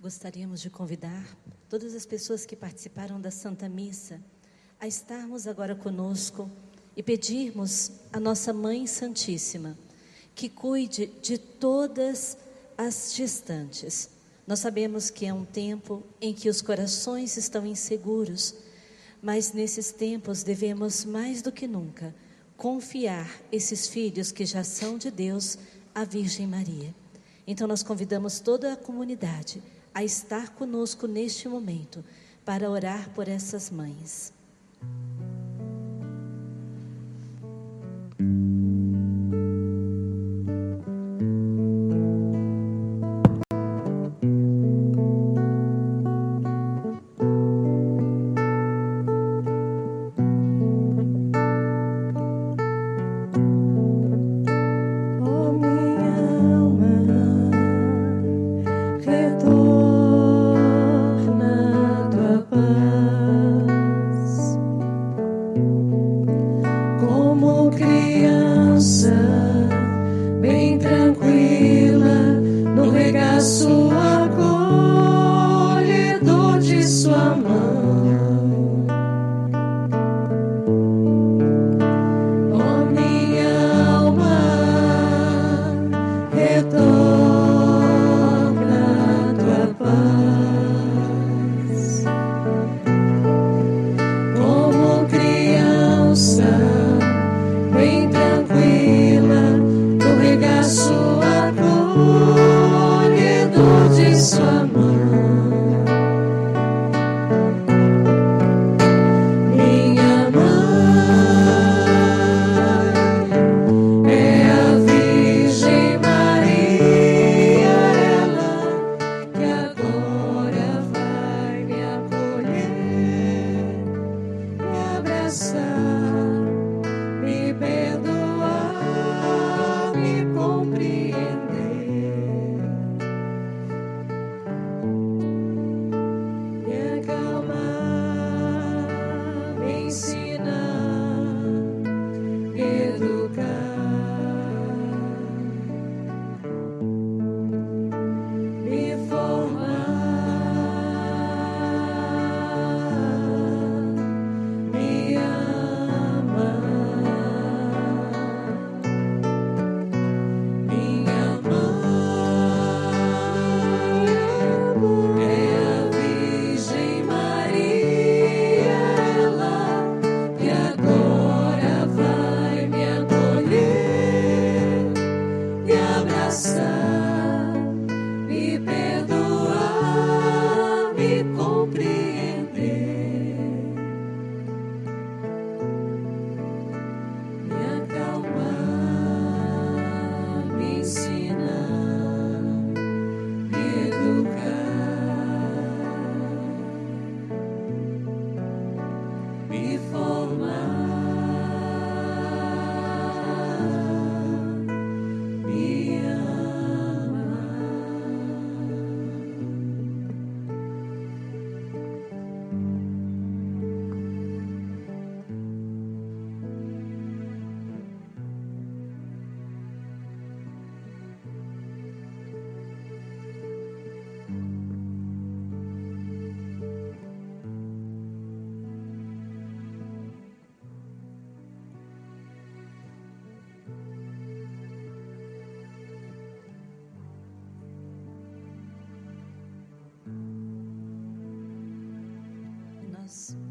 Gostaríamos de convidar todas as pessoas que participaram da Santa Missa a estarmos agora conosco e pedirmos à nossa Mãe Santíssima que cuide de todas as gestantes. Nós sabemos que é um tempo em que os corações estão inseguros, mas nesses tempos devemos mais do que nunca confiar esses filhos que já são de Deus à Virgem Maria. Então nós convidamos toda a comunidade a estar conosco neste momento para orar por essas mães. answer.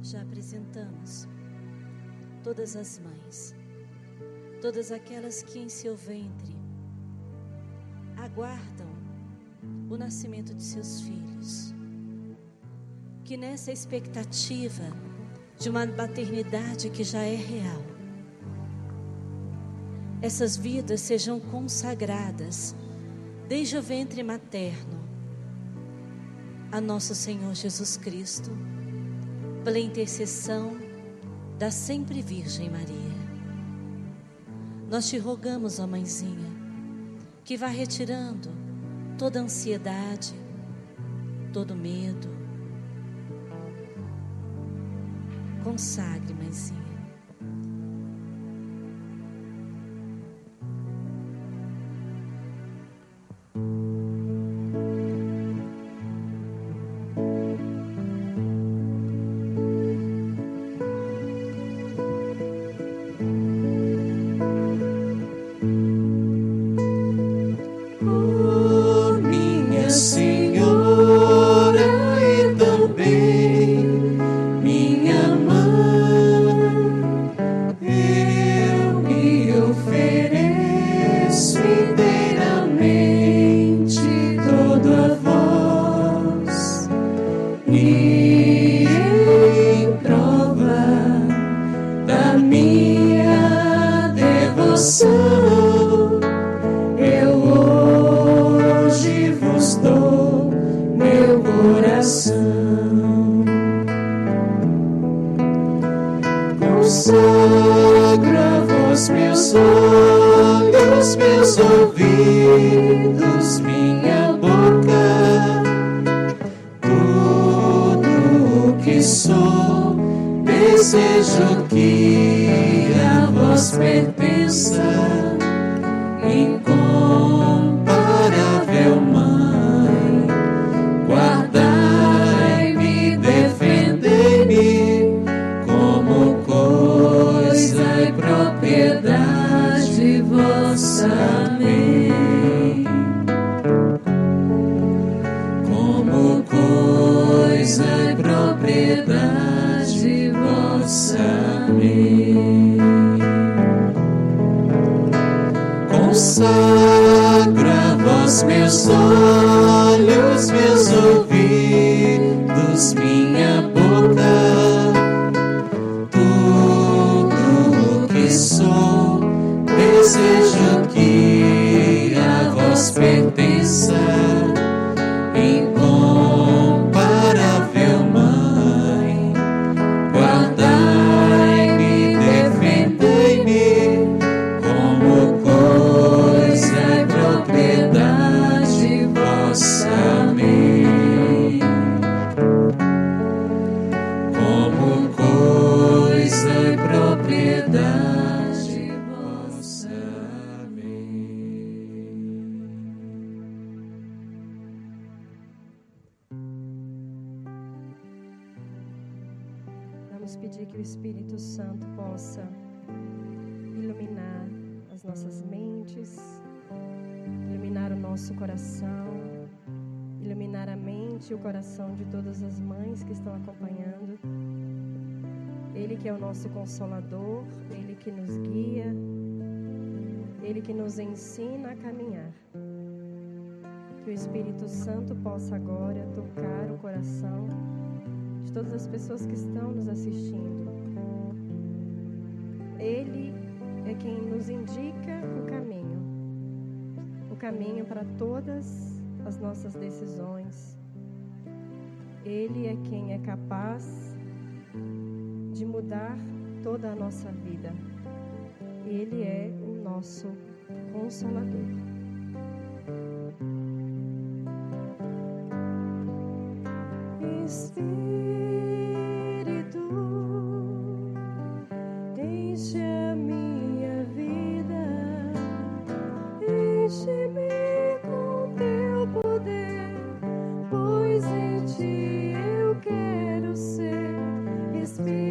Já apresentamos todas as mães, todas aquelas que em seu ventre aguardam o nascimento de seus filhos. Que nessa expectativa de uma maternidade que já é real, essas vidas sejam consagradas desde o ventre materno a nosso Senhor Jesus Cristo pela intercessão da sempre Virgem Maria. Nós te rogamos, ó Mãezinha, que vá retirando toda ansiedade, todo medo. Consagre, Mãezinha. Meus olhos, meus ouvidos, minha boca, coração de todas as mães que estão acompanhando. Ele que é o nosso consolador, Ele que nos guia, Ele que nos ensina a caminhar. Que o Espírito Santo possa agora tocar o coração de todas as pessoas que estão nos assistindo. Ele é quem nos indica o caminho, o caminho para todas as nossas decisões, ele é quem é capaz de mudar toda a nossa vida. Ele é o nosso consolador. me.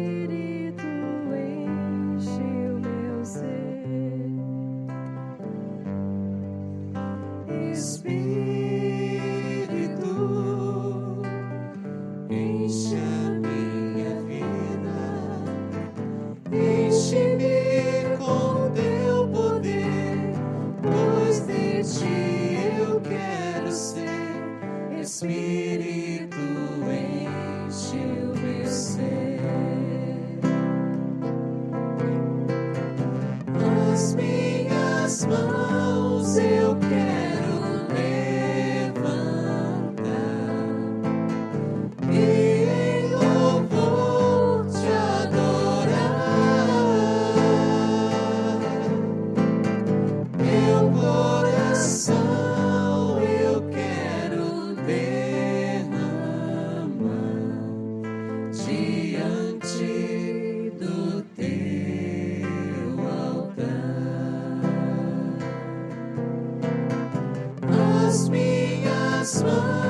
啊。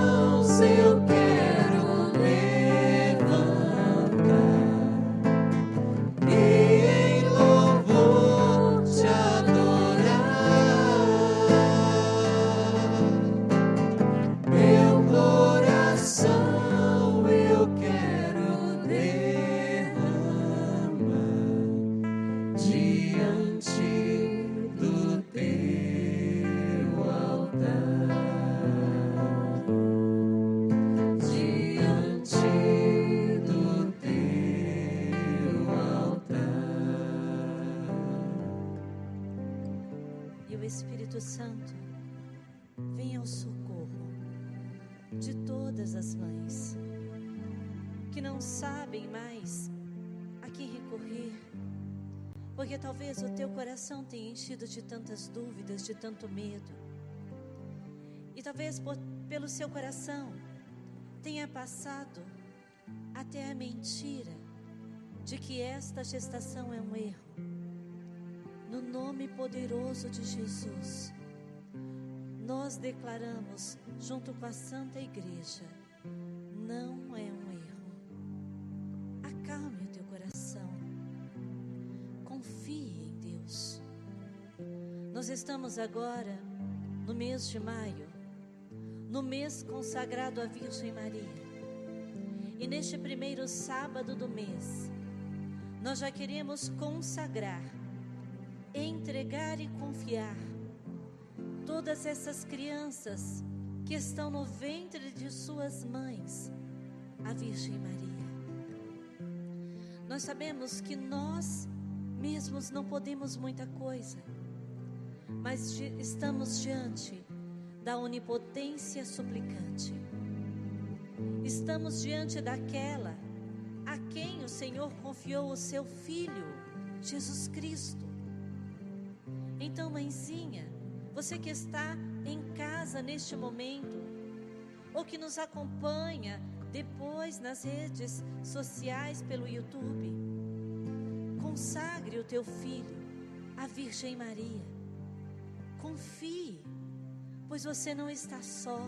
Coração tenha enchido de tantas dúvidas, de tanto medo, e talvez por, pelo seu coração tenha passado até a mentira de que esta gestação é um erro. No nome poderoso de Jesus, nós declaramos, junto com a Santa Igreja, não Nós estamos agora no mês de maio, no mês consagrado à Virgem Maria. E neste primeiro sábado do mês, nós já queremos consagrar, entregar e confiar todas essas crianças que estão no ventre de suas mães, a Virgem Maria. Nós sabemos que nós mesmos não podemos muita coisa, mas estamos diante da onipotência suplicante. Estamos diante daquela a quem o Senhor confiou o seu Filho, Jesus Cristo. Então, mãezinha, você que está em casa neste momento, ou que nos acompanha depois nas redes sociais pelo YouTube, consagre o teu filho à Virgem Maria. Confie, pois você não está só.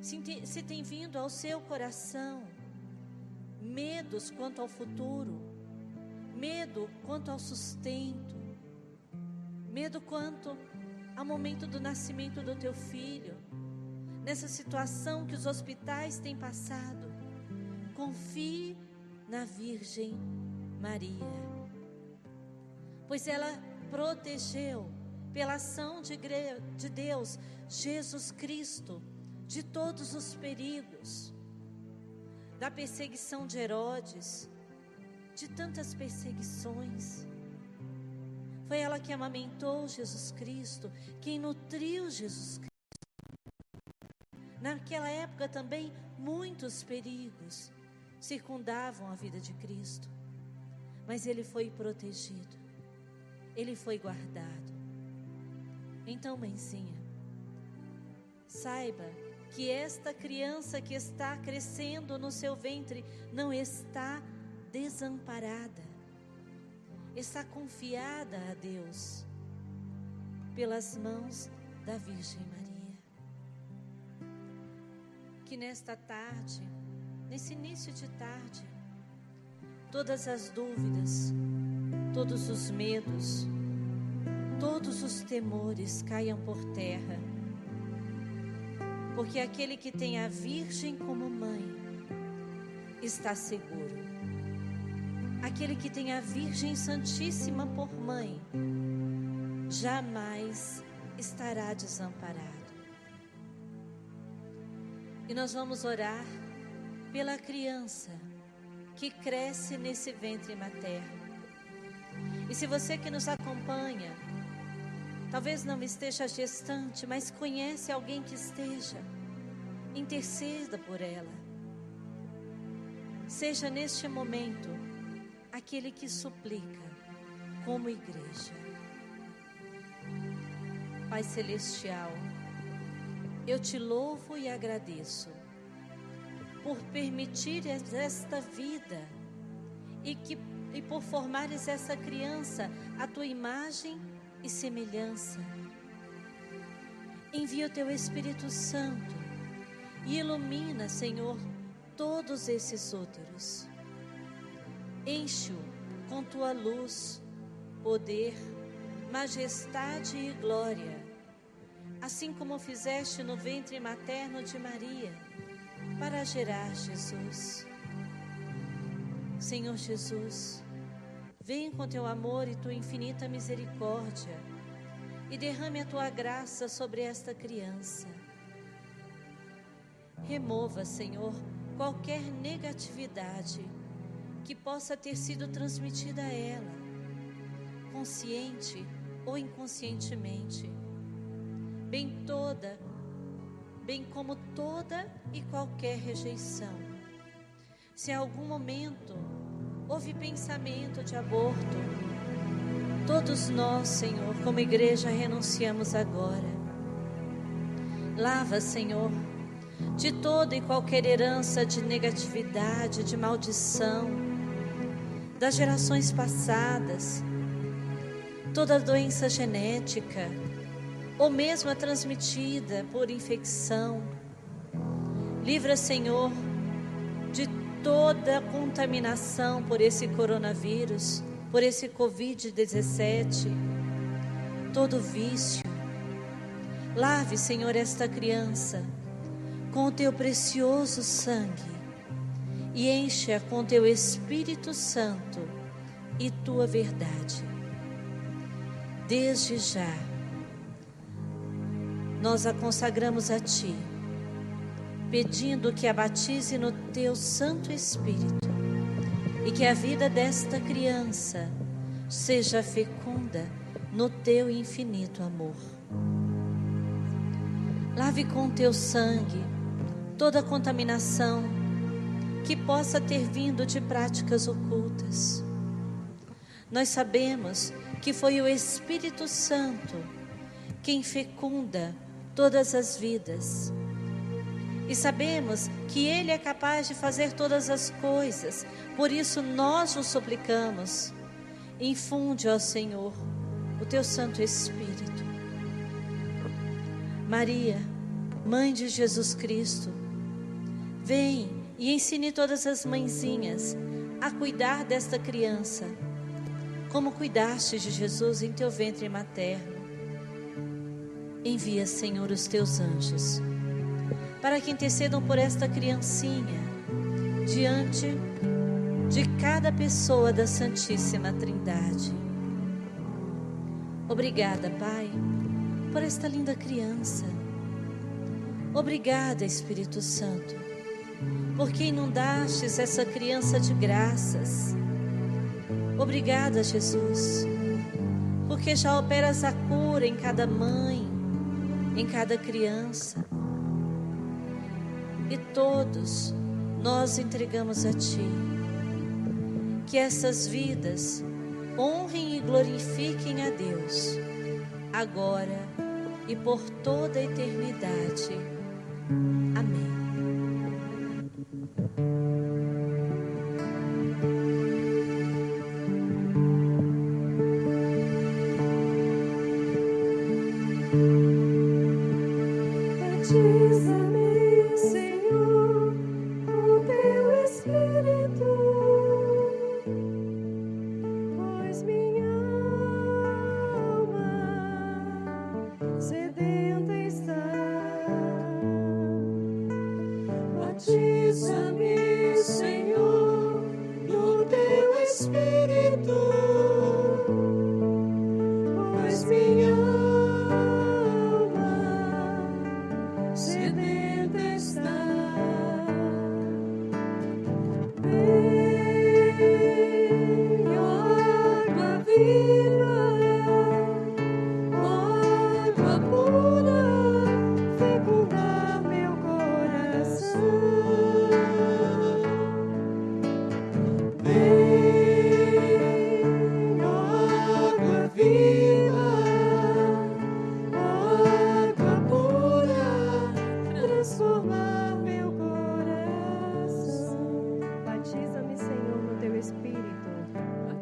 Se tem, vindo ao seu coração medos quanto ao futuro, medo quanto ao sustento, medo quanto ao momento do nascimento do teu filho, nessa situação que os hospitais têm passado. Confie na Virgem Maria, pois ela protegeu, pela ação de, de Deus, Jesus Cristo, de todos os perigos, da perseguição de Herodes, de tantas perseguições. Foi ela que amamentou Jesus Cristo, quem nutriu Jesus Cristo. Naquela época também muitos perigos circundavam a vida de Cristo, mas ele foi protegido, ele foi guardado. Então, mãezinha, saiba que esta criança que está crescendo no seu ventre não está desamparada está confiada a Deus pelas mãos da Virgem Maria. Que nesta tarde, nesse início de tarde, todas as dúvidas, todos os medos, todos os temores caiam por terra, porque aquele que tem a Virgem como mãe está seguro aquele que tem a Virgem Santíssima por mãe, jamais estará desamparado. E nós vamos orar pela criança que cresce nesse ventre materno. E se você que nos acompanha, talvez não esteja gestante, mas conhece alguém que esteja, interceda por ela. Seja neste momento aquele que suplica como igreja. Pai Celestial, eu te louvo e agradeço por permitir esta vida e, que, e por formares essa criança a tua imagem e semelhança. Envia o teu Espírito Santo e ilumina, Senhor, todos esses úteros Enche-o com tua luz, poder, majestade e glória, assim como fizeste no ventre materno de Maria, para gerar Jesus. Senhor Jesus, vem com teu amor e tua infinita misericórdia e derrame a tua graça sobre esta criança. Remova, Senhor, qualquer negatividade que possa ter sido transmitida a ela, consciente ou inconscientemente. Bem toda bem como toda e qualquer rejeição. Se em algum momento houve pensamento de aborto, todos nós, Senhor, como igreja, renunciamos agora. Lava, Senhor, de toda e qualquer herança de negatividade, de maldição, das gerações passadas, toda doença genética, ou mesmo a transmitida por infecção. Livra, Senhor, toda contaminação por esse coronavírus, por esse Covid-17, todo vício. Lave, Senhor, esta criança com o teu precioso sangue e enche-a com teu Espírito Santo e tua verdade. Desde já, nós a consagramos a Ti, pedindo que a batize no Teu Santo Espírito e que a vida desta criança seja fecunda no Teu infinito amor. Lave com Teu sangue toda contaminação que possa ter vindo de práticas ocultas. Nós sabemos que foi o Espírito Santo quem fecunda todas as vidas. E sabemos que Ele é capaz de fazer todas as coisas, por isso nós o suplicamos. Infunde ao Senhor o teu Santo Espírito. Maria, Mãe de Jesus Cristo, vem e ensine todas as mãezinhas a cuidar desta criança, como cuidaste de Jesus em teu ventre materno. Envia, Senhor, os teus anjos, para que intercedam por esta criancinha, diante de cada pessoa da Santíssima Trindade. Obrigada, Pai, por esta linda criança. Obrigada, Espírito Santo, porque inundastes essa criança de graças. Obrigada, Jesus, porque já operas a cura em cada mãe, em cada criança. Todos nós entregamos a Ti. Que essas vidas honrem e glorifiquem a Deus, agora e por toda a eternidade. Amém. Batiza-me,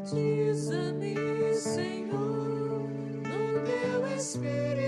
Batiza-me, Senhor, no teu Espírito,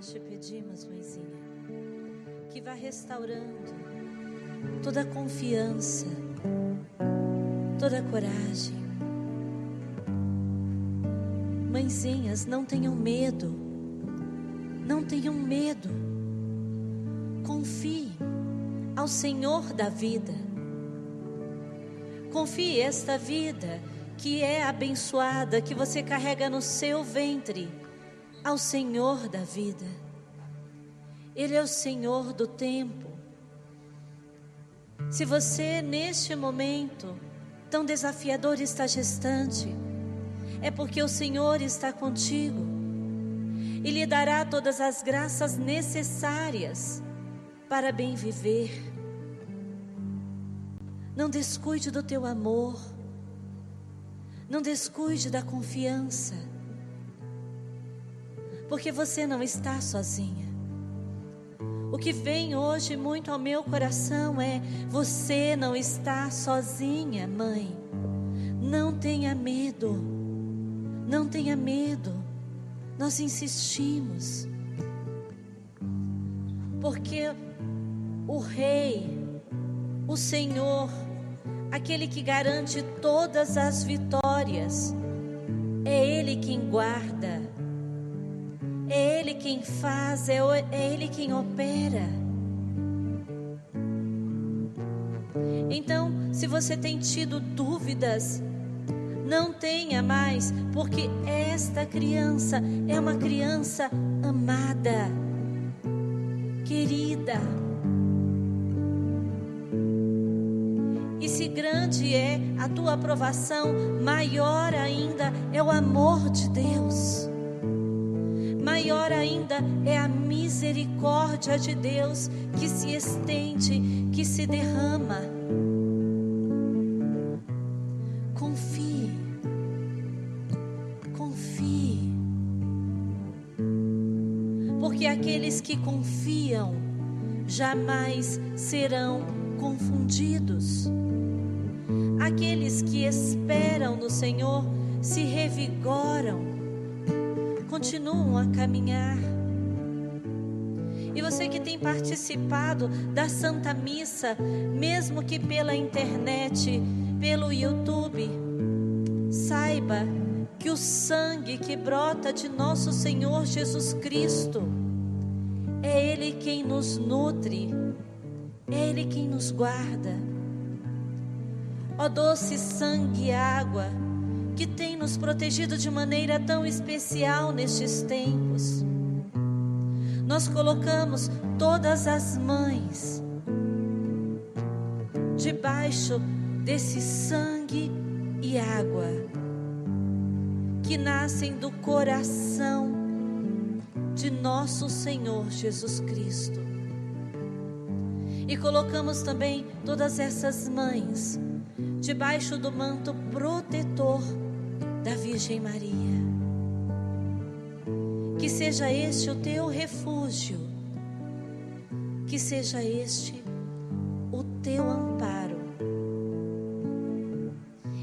nós te pedimos, mãezinha, que vá restaurando toda a confiança, toda a coragem. Mãezinhas, não tenham medo, não tenham medo. Confie ao Senhor da vida. Confie esta vida que é abençoada, que você carrega no seu ventre, ao Senhor da vida. Ele é o Senhor do tempo. Se você, neste momento tão desafiador, está gestante, é porque o Senhor está contigo e lhe dará todas as graças necessárias para bem viver. Não descuide do teu amor, não descuide da confiança, porque você não está sozinha. O que vem hoje muito ao meu coração é: você não está sozinha, mãe. Não tenha medo, não tenha medo. Nós insistimos, porque o Rei, o Senhor, aquele que garante todas as vitórias, é Ele quem guarda, quem faz, é, é Ele quem opera. Então, se você tem tido dúvidas, não tenha mais, porque esta criança é uma criança amada, querida. E se grande é a tua aprovação, maior ainda é o amor de Deus. Maior ainda é a misericórdia de Deus que se estende, que se derrama. Confie, confie, porque aqueles que confiam jamais serão confundidos. Aqueles que esperam no Senhor se revigoram, continuam a caminhar. E você que tem participado da Santa Missa, mesmo que pela internet, pelo YouTube, saiba que o sangue que brota de nosso Senhor Jesus Cristo, é Ele quem nos nutre, é Ele quem nos guarda. Ó doce sangue e água, que tem nos protegido de maneira tão especial nestes tempos. Nós colocamos todas as mães debaixo desse sangue e água que nascem do coração de nosso Senhor Jesus Cristo. E colocamos também todas essas mães debaixo do manto protetor da Virgem Maria. Que seja este o teu refúgio, que seja este o teu amparo.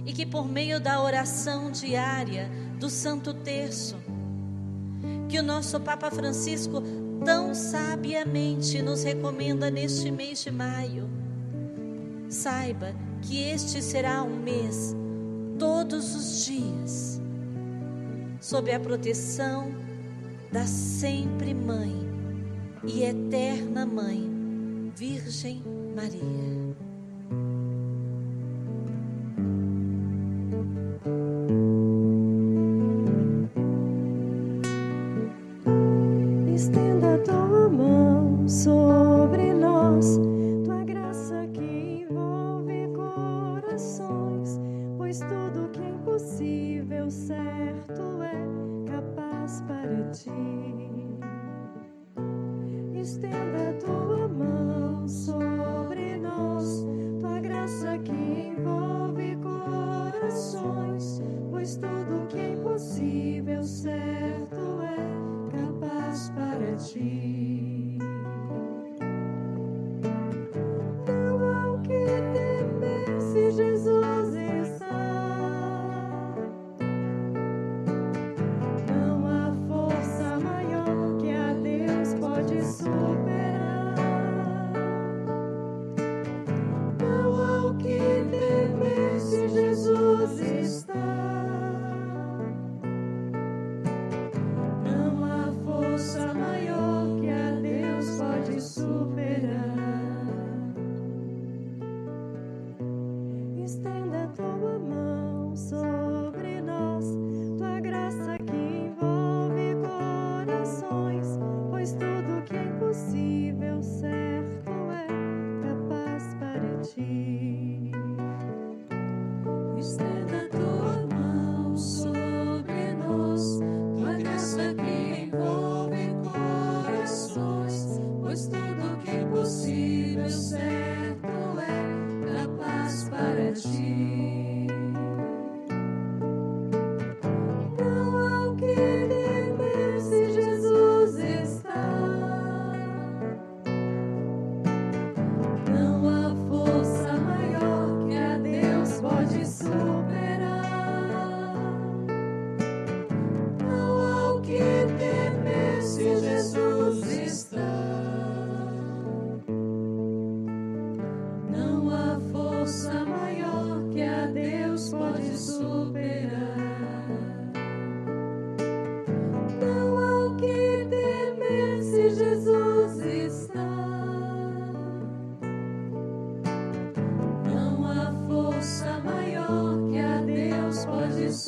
E que por meio da oração diária do Santo Terço, que o nosso Papa Francisco tão sabiamente nos recomenda neste mês de maio, saiba que este será um mês, todos os dias, sob a proteção da sempre Mãe e eterna Mãe, Virgem Maria.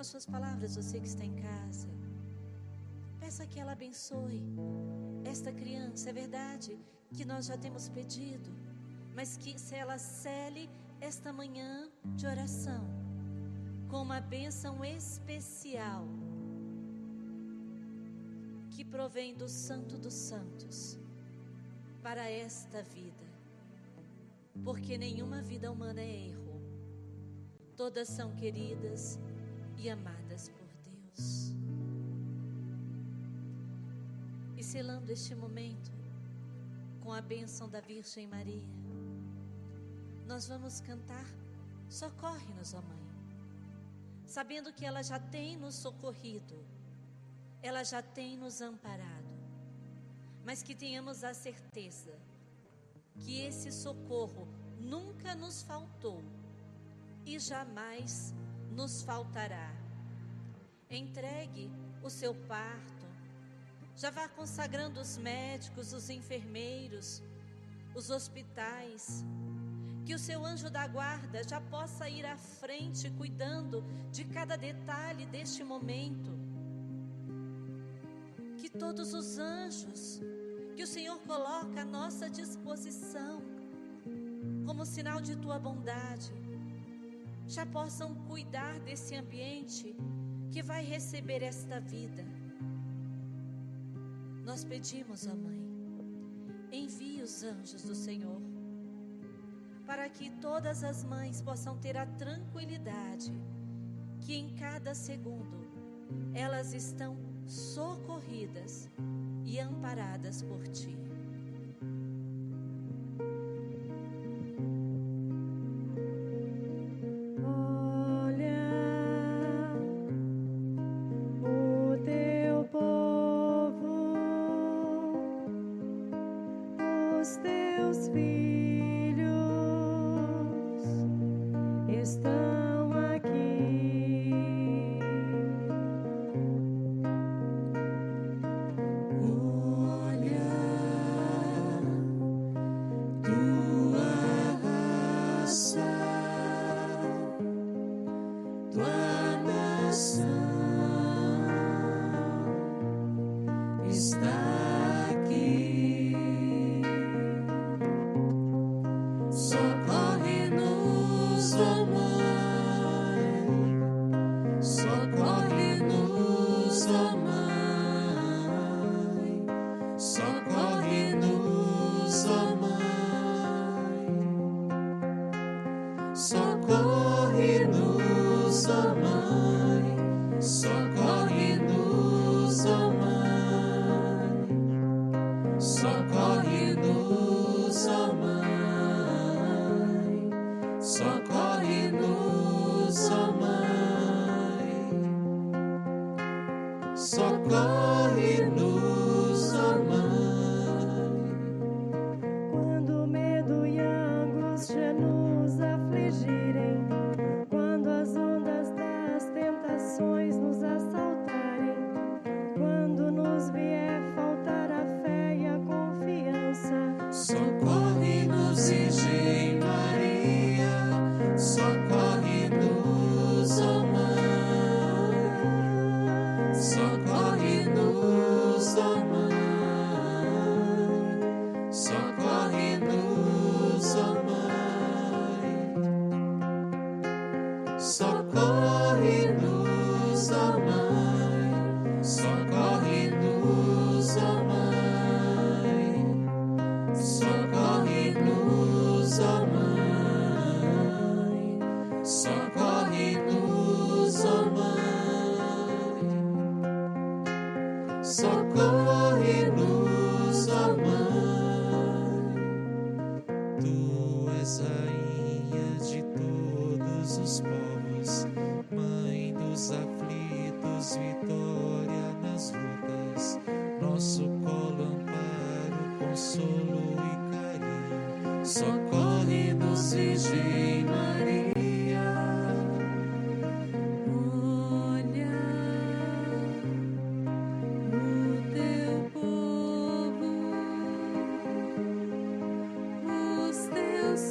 Com as suas palavras, você que está em casa, peça que ela abençoe esta criança. É verdade que nós já temos pedido, mas que se ela cele esta manhã de oração com uma bênção especial que provém do Santo dos Santos para esta vida. Porque nenhuma vida humana é erro. Todas são queridas e amadas por Deus. E selando este momento com a bênção da Virgem Maria, nós vamos cantar Socorre-nos, ó Mãe, sabendo que ela já tem nos socorrido, ela já tem nos amparado, mas que tenhamos a certeza que esse socorro nunca nos faltou e jamais nos faltará. Entregue o seu parto, já vá consagrando os médicos, os enfermeiros, os hospitais, que o seu anjo da guarda já possa ir à frente cuidando de cada detalhe deste momento. Que todos os anjos que o Senhor coloca à nossa disposição, como sinal de tua bondade, já possam cuidar desse ambiente que vai receber esta vida. Nós pedimos, ó Mãe, envie os anjos do Senhor, para que todas as mães possam ter a tranquilidade que em cada segundo elas estão socorridas e amparadas por Ti.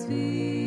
see.